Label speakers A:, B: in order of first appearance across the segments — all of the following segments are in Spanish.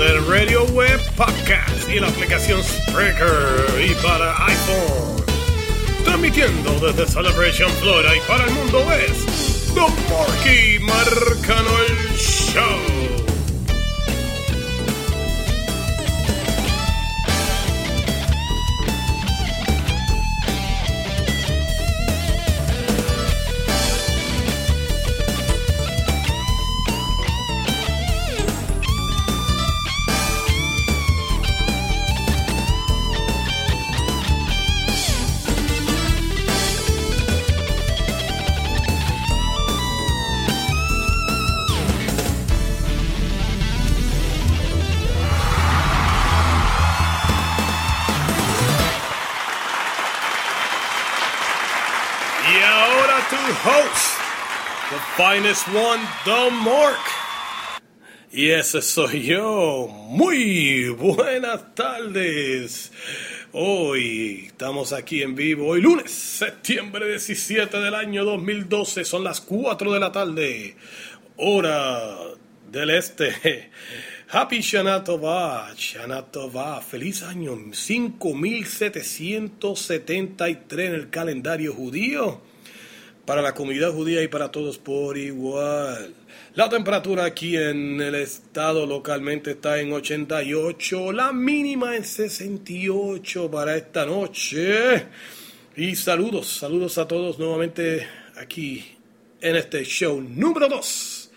A: Del Radio Web Podcast y la aplicación Spreaker y para iPhone. Transmitiendo desde Celebration Florida y para el mundo es The Porky Marcano el Show. The finest one, The Mark. Y ese soy yo. Muy buenas tardes. Hoy estamos aquí en vivo. Hoy lunes, septiembre 17 del año 2012. Son las 4 de la tarde. Hora del este. Happy Shana Tova, Shana Tova, feliz año 5773 en el calendario judío, para la comunidad judía y para todos por igual. La temperatura aquí en el estado localmente está en 88, la mínima en 68 para esta noche. Y saludos, saludos a todos nuevamente aquí en este show número 2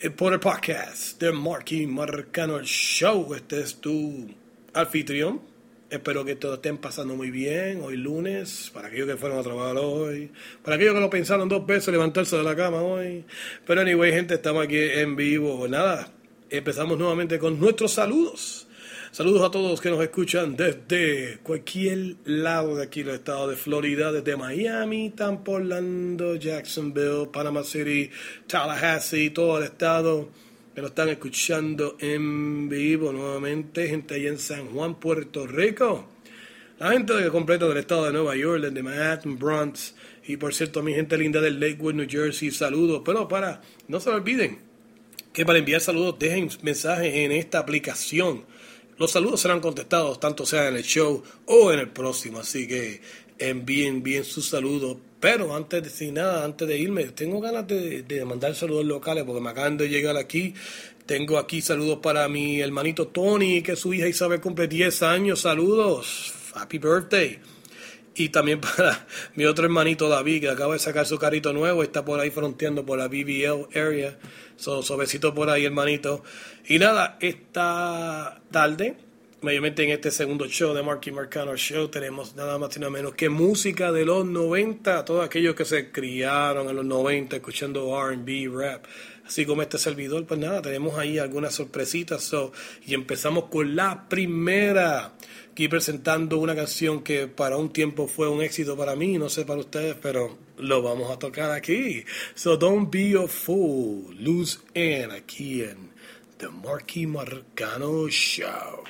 A: eh, por el podcast de Marky Marcano el Show. Este es tu anfitrión. Espero que todos estén pasando muy bien hoy lunes, para aquellos que fueron a trabajar hoy, para aquellos que lo pensaron dos veces levantarse de la cama hoy. Pero anyway, gente, estamos aquí en vivo. Nada, empezamos nuevamente con nuestros saludos. Saludos a todos que nos escuchan desde cualquier lado de aquí, del estado de Florida, desde Miami, Tampa, Orlando, Jacksonville, Panama City, Tallahassee, todo el estado que nos están escuchando en vivo nuevamente, gente allá en San Juan, Puerto Rico. La gente de completo del estado de Nueva York, desde Manhattan, Bronx, y por cierto, mi gente linda del Lakewood, New Jersey, saludos. Pero para, no se olviden que para enviar saludos dejen mensajes en esta aplicación. Los saludos serán contestados tanto sea en el show o en el próximo, así que envíen bien sus saludos. Pero antes de sin nada, antes de irme, tengo ganas de, mandar saludos locales porque me acaban de llegar aquí. Tengo aquí saludos para mi hermanito Tony, que su hija Isabel cumple 10 años. Saludos, happy birthday. Y también para mi otro hermanito David, que acaba de sacar su carrito nuevo, está por ahí fronteando por la BBL area. So, so besito por ahí, hermanito. Y nada, esta tarde, mayormente en este segundo show de Marky Marcano Show, tenemos nada más y nada menos que música de los 90, todos aquellos que se criaron en los 90 escuchando RB, rap. Así como este servidor, pues nada, tenemos ahí algunas sorpresitas. So, y empezamos con la primera. Aquí presentando una canción que para un tiempo fue un éxito para mí, no sé para ustedes, pero lo vamos a tocar aquí. So don't be a fool, lose in aquí en The Marky Marcano Show.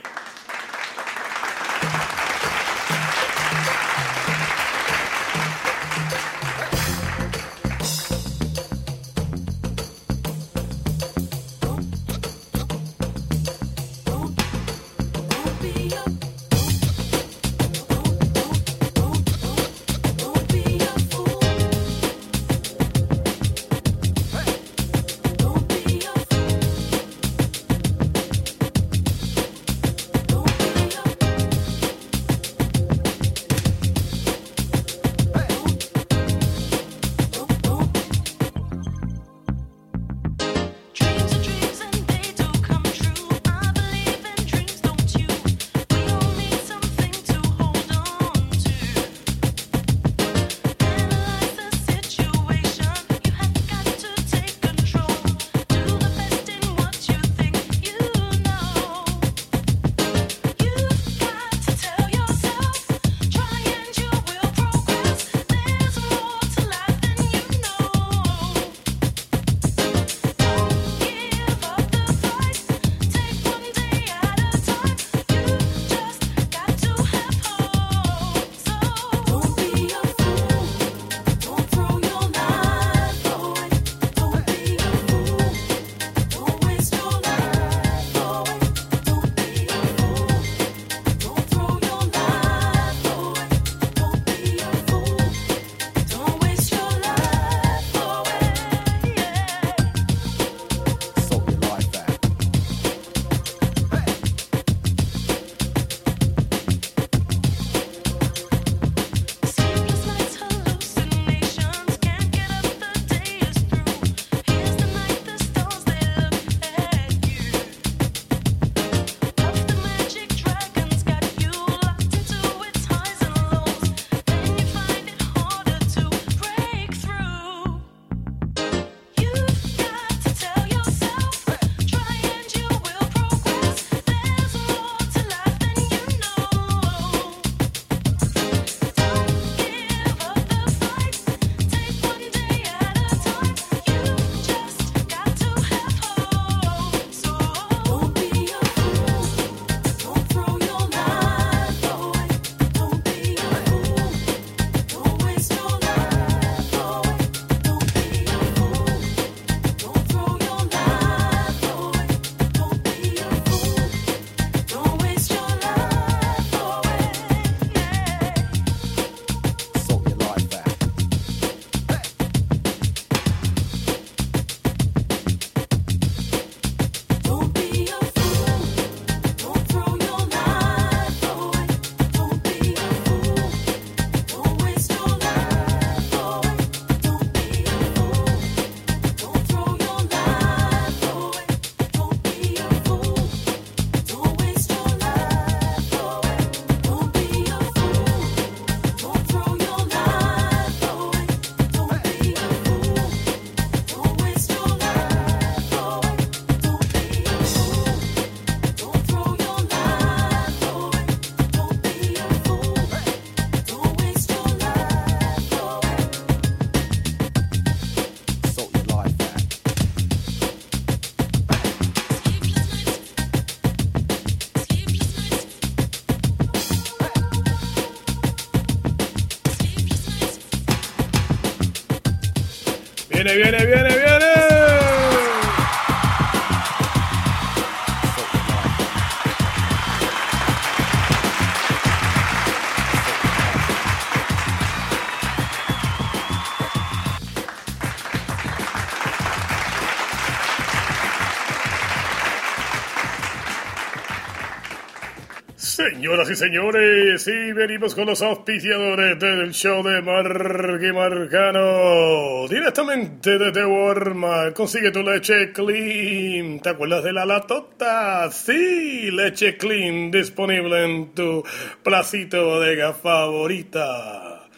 A: Señoras y señores, y venimos con los auspiciadores del show de Marky Marcano. Directamente desde Walmart, consigue tu leche clean. ¿Te acuerdas de la latota? Sí, leche clean disponible en tu placito bodega favorita.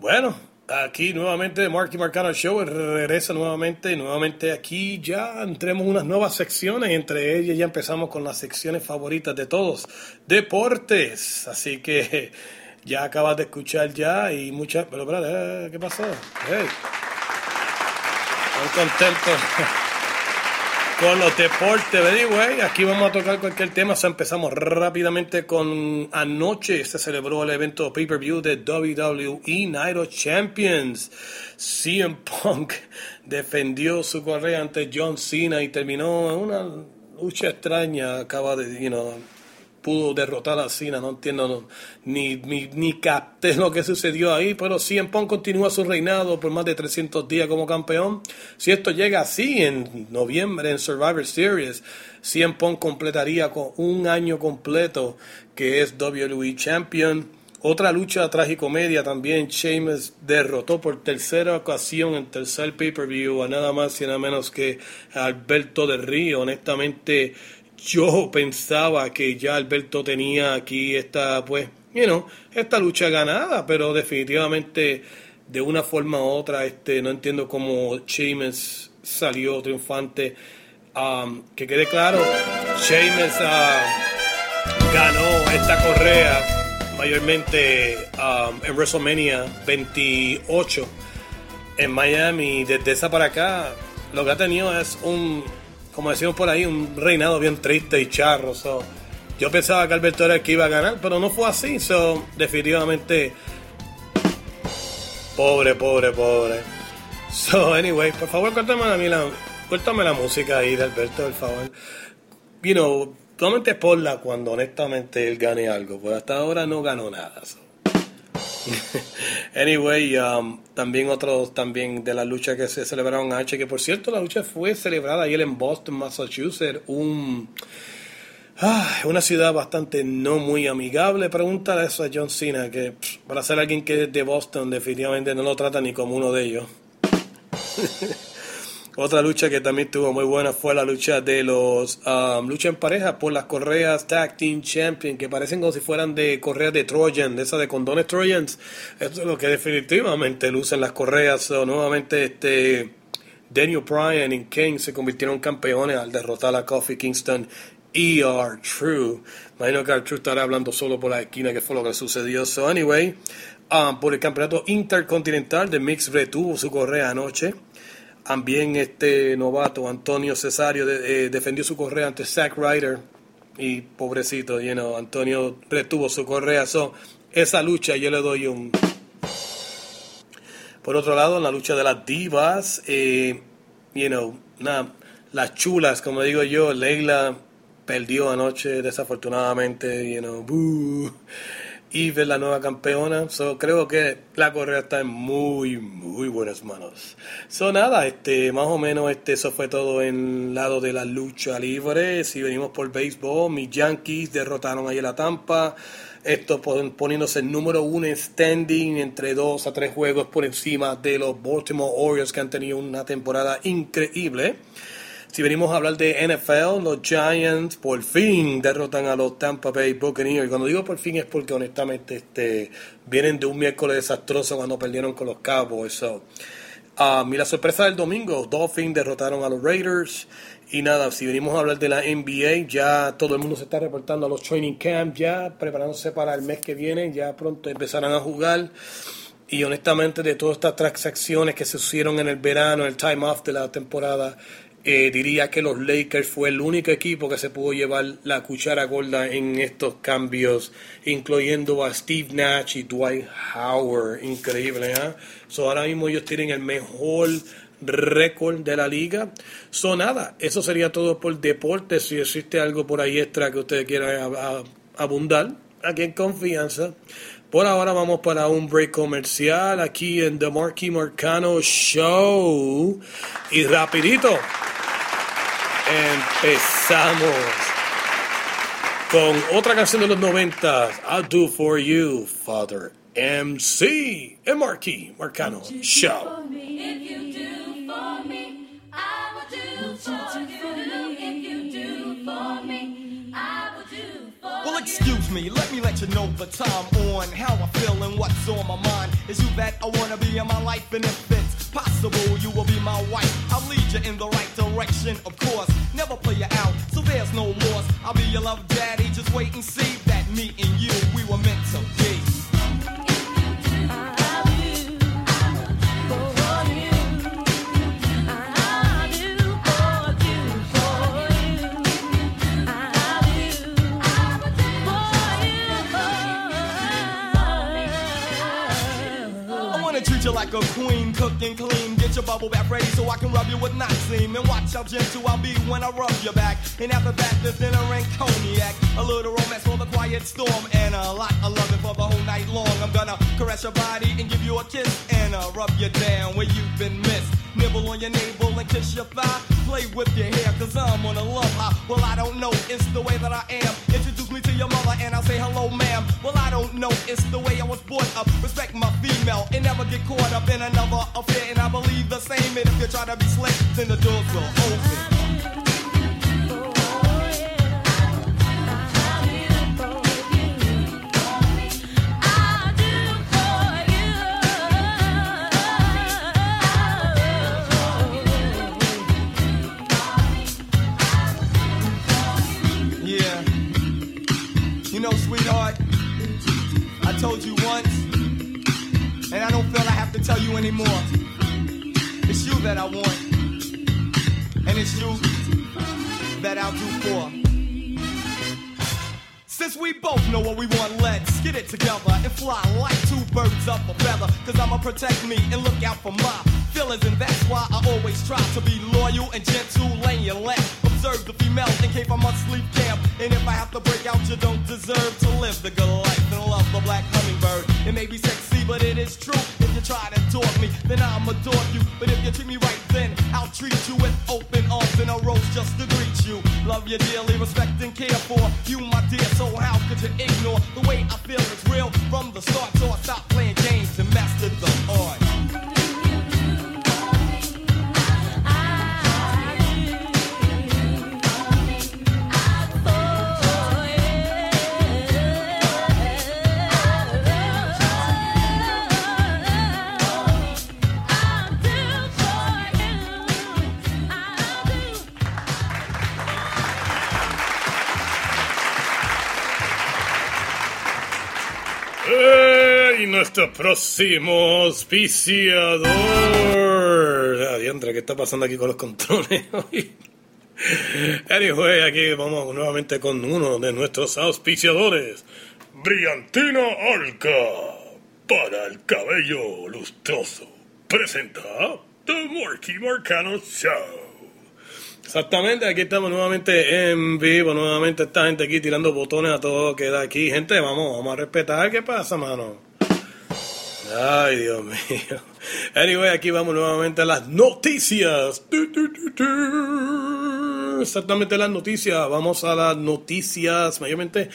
A: Bueno, Aquí nuevamente Marky Marcano Show regresa nuevamente, nuevamente aquí ya entremos unas nuevas secciones, entre ellas ya empezamos con las secciones favoritas de todos, deportes, así que ya acabas de escuchar ya y muchas, pero, pero ¿qué pasó? Hey. Estoy contento con los deportes, güey. Aquí vamos a tocar cualquier tema. O empezamos rápidamente con anoche. Se celebró el evento pay-per-view de WWE Night of Champions. CM Punk defendió su correa ante John Cena y terminó una lucha extraña. Acaba de, you know, pudo derrotar a Cena, no entiendo ni, ni, ni capté lo que sucedió ahí, pero CM Punk continúa su reinado por más de 300 días como campeón. Si esto llega así en noviembre en Survivor Series, CM Punk completaría con un año completo que es WWE Champion. Otra lucha tragicomedia también, Sheamus derrotó por tercera ocasión en tercer pay-per-view a nada más y nada menos que Alberto del Río. Honestamente, yo pensaba que ya Alberto tenía aquí esta, pues, you know, esta lucha ganada, pero definitivamente de una forma u otra, este, no entiendo cómo Sheamus salió triunfante. Um, que quede claro, Sheamus uh, ganó esta correa mayormente um, en WrestleMania 28 en Miami. Desde esa para acá, lo que ha tenido es un como decimos por ahí, un reinado bien triste y charro. yo pensaba que Alberto era el que iba a ganar, pero no fue así. So, definitivamente, pobre, pobre, pobre. So, anyway, por favor, cuéntame a mí la, cuéntame la música ahí de Alberto, por favor. You know, solamente la cuando honestamente él gane algo, pues hasta ahora no ganó nada. anyway, um, también otros también de la lucha que se celebraron H, que por cierto la lucha fue celebrada ayer en Boston, Massachusetts, un ah, una ciudad bastante no muy amigable. Pregúntale eso a John Cena, que para ser alguien que es de Boston definitivamente no lo trata ni como uno de ellos. Otra lucha que también estuvo muy buena fue la lucha de los um, lucha en pareja por las correas Tag Team Champion, que parecen como si fueran de correas de Trojan, de esas de condones Trojans. Eso es lo que definitivamente lucen las correas. nuevamente, este Daniel Bryan y Kane se convirtieron campeones al derrotar a Kofi Kingston y R True. Imagino que R True estará hablando solo por la esquina, que fue lo que sucedió. So, anyway, um, por el campeonato intercontinental de Mix retuvo su correa anoche. También este novato Antonio Cesario eh, defendió su correa ante Zack Ryder y pobrecito, you know, Antonio retuvo su correa. So, esa lucha yo le doy un... Por otro lado, en la lucha de las divas, eh, you know, las chulas, como digo yo, Leila perdió anoche desafortunadamente, you know, y ver la nueva campeona. So, creo que la correa está en muy, muy buenas manos. So, nada, este, más o menos este, eso fue todo en lado de la lucha libre. Si venimos por béisbol, mis Yankees derrotaron ayer la Tampa. Esto poniéndose el número uno en standing entre dos a tres juegos por encima de los Baltimore Orioles que han tenido una temporada increíble. Si venimos a hablar de NFL, los Giants por fin derrotan a los Tampa Bay Buccaneers. Y cuando digo por fin es porque honestamente este, vienen de un miércoles desastroso cuando perdieron con los Cowboys. So, um, y la sorpresa del domingo, Dolphins derrotaron a los Raiders. Y nada, si venimos a hablar de la NBA, ya todo el mundo se está reportando a los training camps, ya preparándose para el mes que viene, ya pronto empezarán a jugar. Y honestamente, de todas estas transacciones que se hicieron en el verano, el time off de la temporada, Eh, diría que los Lakers fue el único equipo que se pudo llevar la cuchara gorda en estos cambios, incluyendo a Steve Nash y Dwight Howard. Increíble, ¿eh? So, ahora mismo ellos tienen el mejor récord de la liga. So, nada, eso sería todo por deporte. Si existe algo por ahí extra que ustedes quieran abundar, aquí en confianza. Por ahora vamos para un break comercial aquí en The Marky Marcano Show. Y rapidito, empezamos con otra canción de los 90, I'll Do For You, Father MC, en Marky Marcano Show.
B: Me, let me let you know the time on how I feel and what's on my mind. Is you that I wanna be in my life, and if it's possible, you will be my wife. I'll lead you in the right direction, of course. Never play you out, so there's no loss. I'll be your love daddy, just wait and see that me and you, we were meant to be. You like a queen, cook and clean. Get your bubble bath ready so I can rub you with Noxine. And watch how gentle I'll be when I rub your back. And after that, there's dinner and cognac. A little romance for the quiet storm. And a lot of loving for the whole night long. I'm gonna caress your body and give you a kiss. And uh, rub you down where you've been missed. Nibble on your navel and kiss your thigh. Play with your hair, cause I'm on a love high. Well, I don't know, it's the way that I am. Introduce me to your mother and I'll say hello, ma'am. Well, I don't know, it's the way I was brought up. Respect my female and never get caught up in another affair. And I believe the same. And if you try to be slick, then the doors will open. To tell you anymore. It's you that I want, and it's you that I'll do for. Since we both know what we want, let's get it together and fly like two birds up a feather. Cause I'ma protect me and look out for my feelings, and that's why I always try to be loyal and gentle laying left. Observe the females in case I must sleep camp. And if I have to break out, you don't deserve to live the good life and love the black hummingbird. It may be sexy, but it is true. If you try to talk me, then I'ma adore you. But if you treat me right, then I'll treat you with open arms and a rose just to greet you. Love you dearly, respect and care for you, my dear. So how could you ignore the way I feel is real from the start? So I stop playing games and master the art.
A: ¡Ey! Nuestro próximo auspiciador. Adiantra, ¿qué está pasando aquí con los controles hoy? Anyway, aquí vamos nuevamente con uno de nuestros auspiciadores. Brillantina Alca. Para el cabello lustroso. Presenta The Marky Marcano Show. Exactamente, aquí estamos nuevamente en vivo, nuevamente esta gente aquí tirando botones a todo que da aquí. Gente, vamos, vamos a respetar, ¿qué pasa, mano? Ay, Dios mío. Anyway, aquí vamos nuevamente a las noticias. Exactamente las noticias. Vamos a las noticias, mayormente,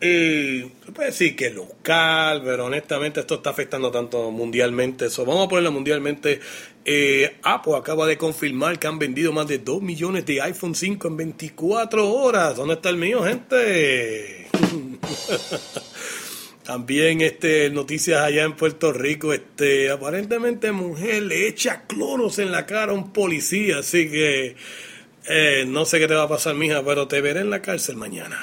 A: eh, se puede decir que local, pero honestamente esto está afectando tanto mundialmente. So, vamos a ponerlo mundialmente. Eh, Apple acaba de confirmar que han vendido más de 2 millones de iPhone 5 en 24 horas. ¿Dónde está el mío, gente? También este noticias allá en Puerto Rico, este aparentemente mujer le echa cloros en la cara a un policía, así que eh, no sé qué te va a pasar, mija, pero te veré en la cárcel mañana.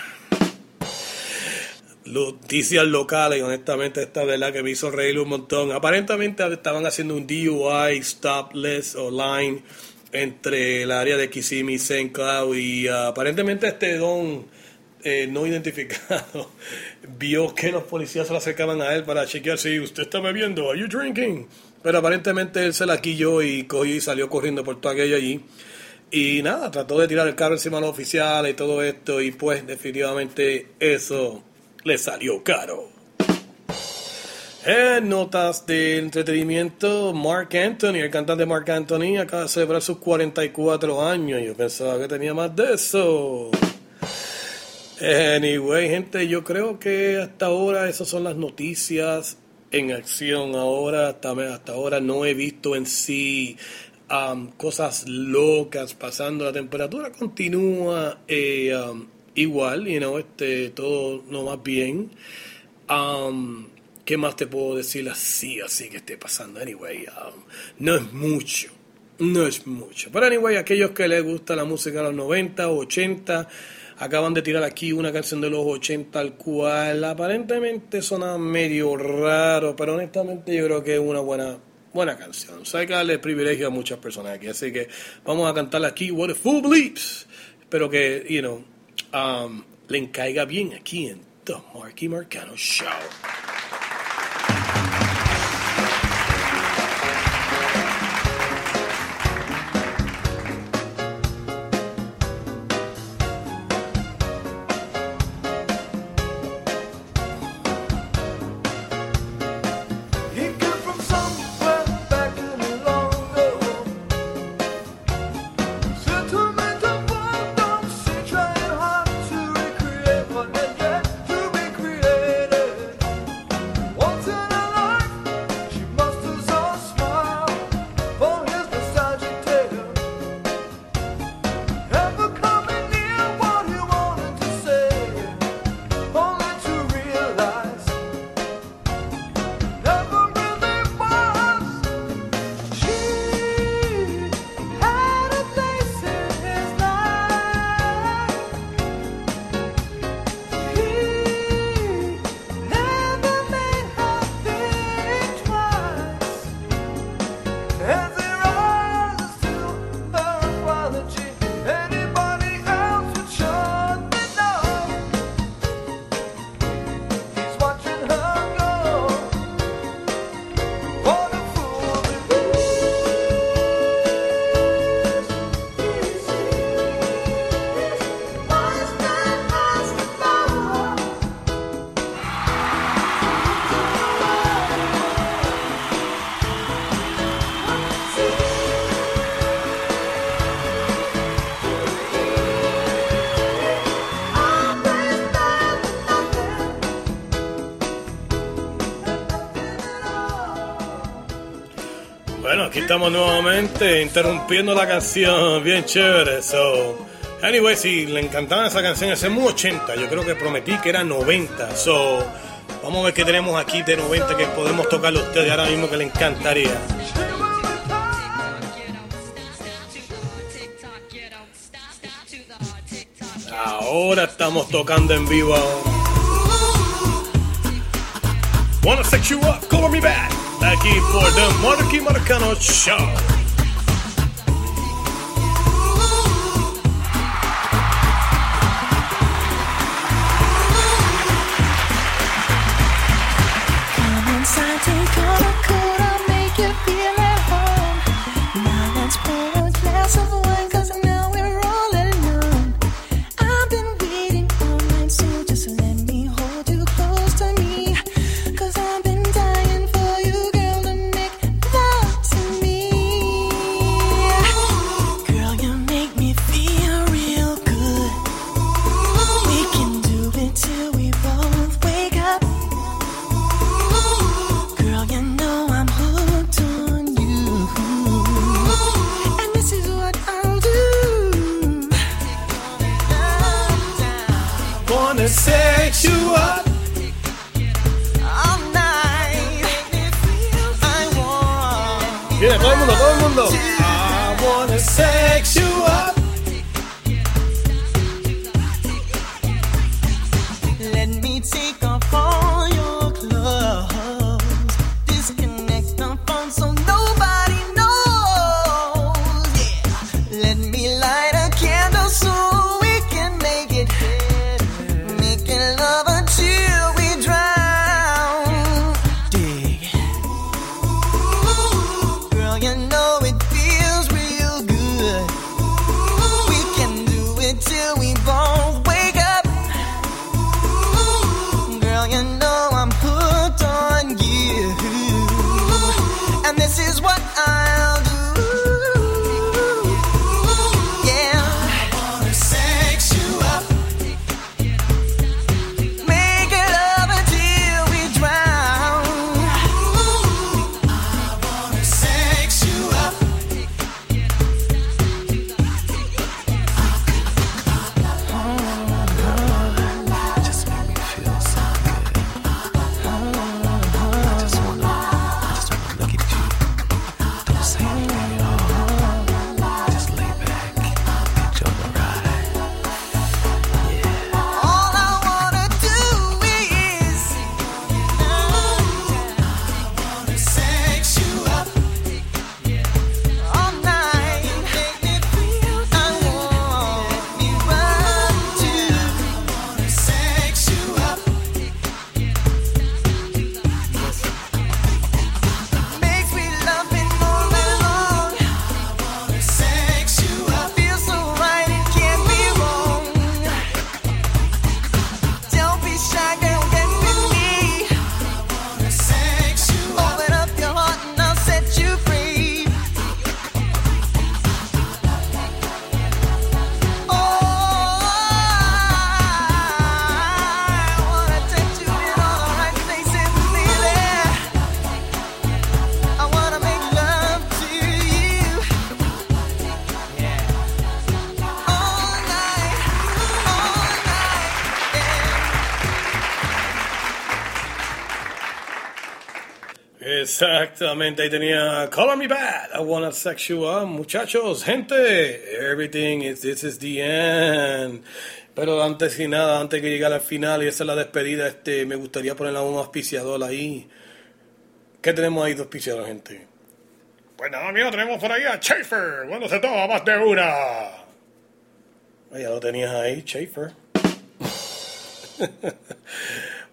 A: Noticias locales, honestamente esta verdad que me hizo reír un montón. Aparentemente estaban haciendo un DUI stop list online entre el área de Kissimmee, St. Cloud y ah, aparentemente este don eh, no identificado vio que los policías se le acercaban a él para chequear si usted está bebiendo, are you drinking? Pero aparentemente él se la quilló y cogió y salió corriendo por todo aquello allí. Y nada, trató de tirar el carro encima de los oficiales y todo esto y pues definitivamente eso le salió caro. En notas de entretenimiento, Mark Anthony, el cantante Mark Anthony, acaba de celebrar sus 44 años. Yo pensaba que tenía más de eso. Anyway, gente, yo creo que hasta ahora esas son las noticias en acción. Ahora, hasta, ahora no he visto en sí um, cosas locas pasando. La temperatura continúa eh, um, igual, you know, este, todo no más bien. Um, ¿Qué más te puedo decir así, así que esté pasando? Anyway, no es mucho, no es mucho. Pero anyway, aquellos que les gusta la música de los 90, 80, acaban de tirar aquí una canción de los 80, al cual aparentemente suena medio raro, pero honestamente yo creo que es una buena, buena canción. O sea, hay que darle privilegio a muchas personas aquí. Así que vamos a cantarla aquí, What a Fool Believes. Espero que, you know, um, le encaiga bien aquí en The Marky Marcano Show. Aquí estamos nuevamente interrumpiendo la canción, bien chévere. So, anyway, si le encantaba esa canción, ese es muy 80. Yo creo que prometí que era 90. So, vamos a ver qué tenemos aquí de 90 que podemos tocarle a ustedes ahora mismo que le encantaría. Ahora estamos tocando en vivo. Wanna sex you up, call me back. Aquí por The Marky Marcano Show. Viene todo el mundo, todo el mundo. I wanna sex Exactamente, ahí tenía Color Me Bad, I Wanna Sex You Up. Muchachos, gente, everything is, this is the end. Pero antes que nada, antes que llegar al final y esa es la despedida, este, me gustaría poner a un auspiciador ahí. ¿Qué tenemos ahí de auspiciador, gente? Pues nada, amigo, tenemos por ahí a Schaefer. Bueno, se toma más de una. Ah, Ya lo tenías ahí, Schaefer.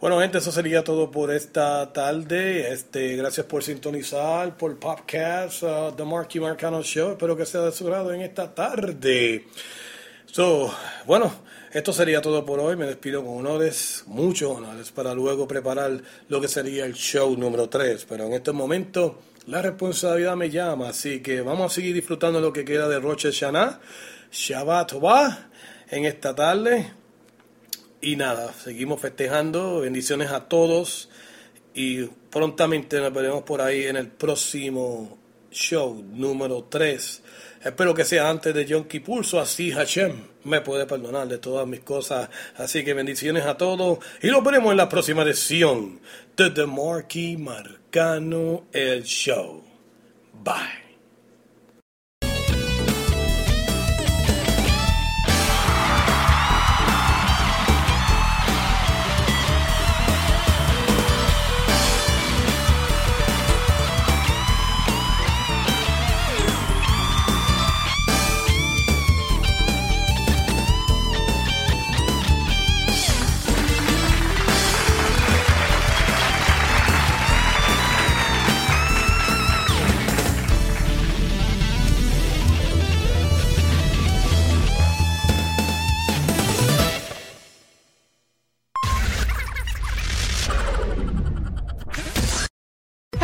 A: Bueno, gente, eso sería todo por esta tarde. Este, gracias por sintonizar por Popcast, uh, The Marky Marcano Show. Espero que sea de su grado en esta tarde. So, bueno, esto sería todo por hoy. Me despido con honores, muchos honores, para luego preparar lo que sería el show número 3. Pero en este momento, la responsabilidad me llama. Así que vamos a seguir disfrutando lo que queda de Roche Hashanah, Shabbat Tobah, en esta tarde. Y nada, seguimos festejando. Bendiciones a todos. Y prontamente nos veremos por ahí en el próximo show número 3. Espero que sea antes de Yom Kippur, so así Hashem me puede perdonar de todas mis cosas. Así que bendiciones a todos. Y nos veremos en la próxima edición de The Marquee Marcano El Show. Bye.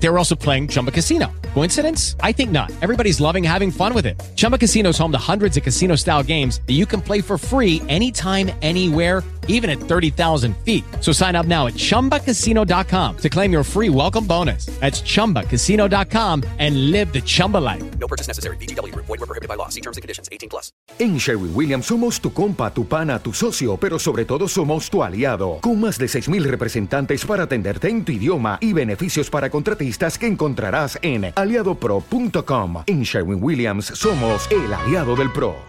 C: They were also playing Chumba Casino. Coincidence? I think not. Everybody's loving having fun with it. Chumba Casino is home to hundreds of casino style games that you can play for free anytime, anywhere, even at 30,000 feet. So sign up now at chumbacasino.com to claim your free welcome bonus. That's chumbacasino.com and live the Chumba life.
D: No purchase necessary. VGW Group. Void were prohibited by law. See terms and conditions. 18 plus.
E: En Sherwin Williams somos tu compa, tu pana, tu socio, pero sobre todo somos tu aliado, con más de 6.000 representantes para atenderte en tu idioma y beneficios para contratistas que encontrarás en aliadopro.com. En Sherwin Williams somos el aliado del PRO.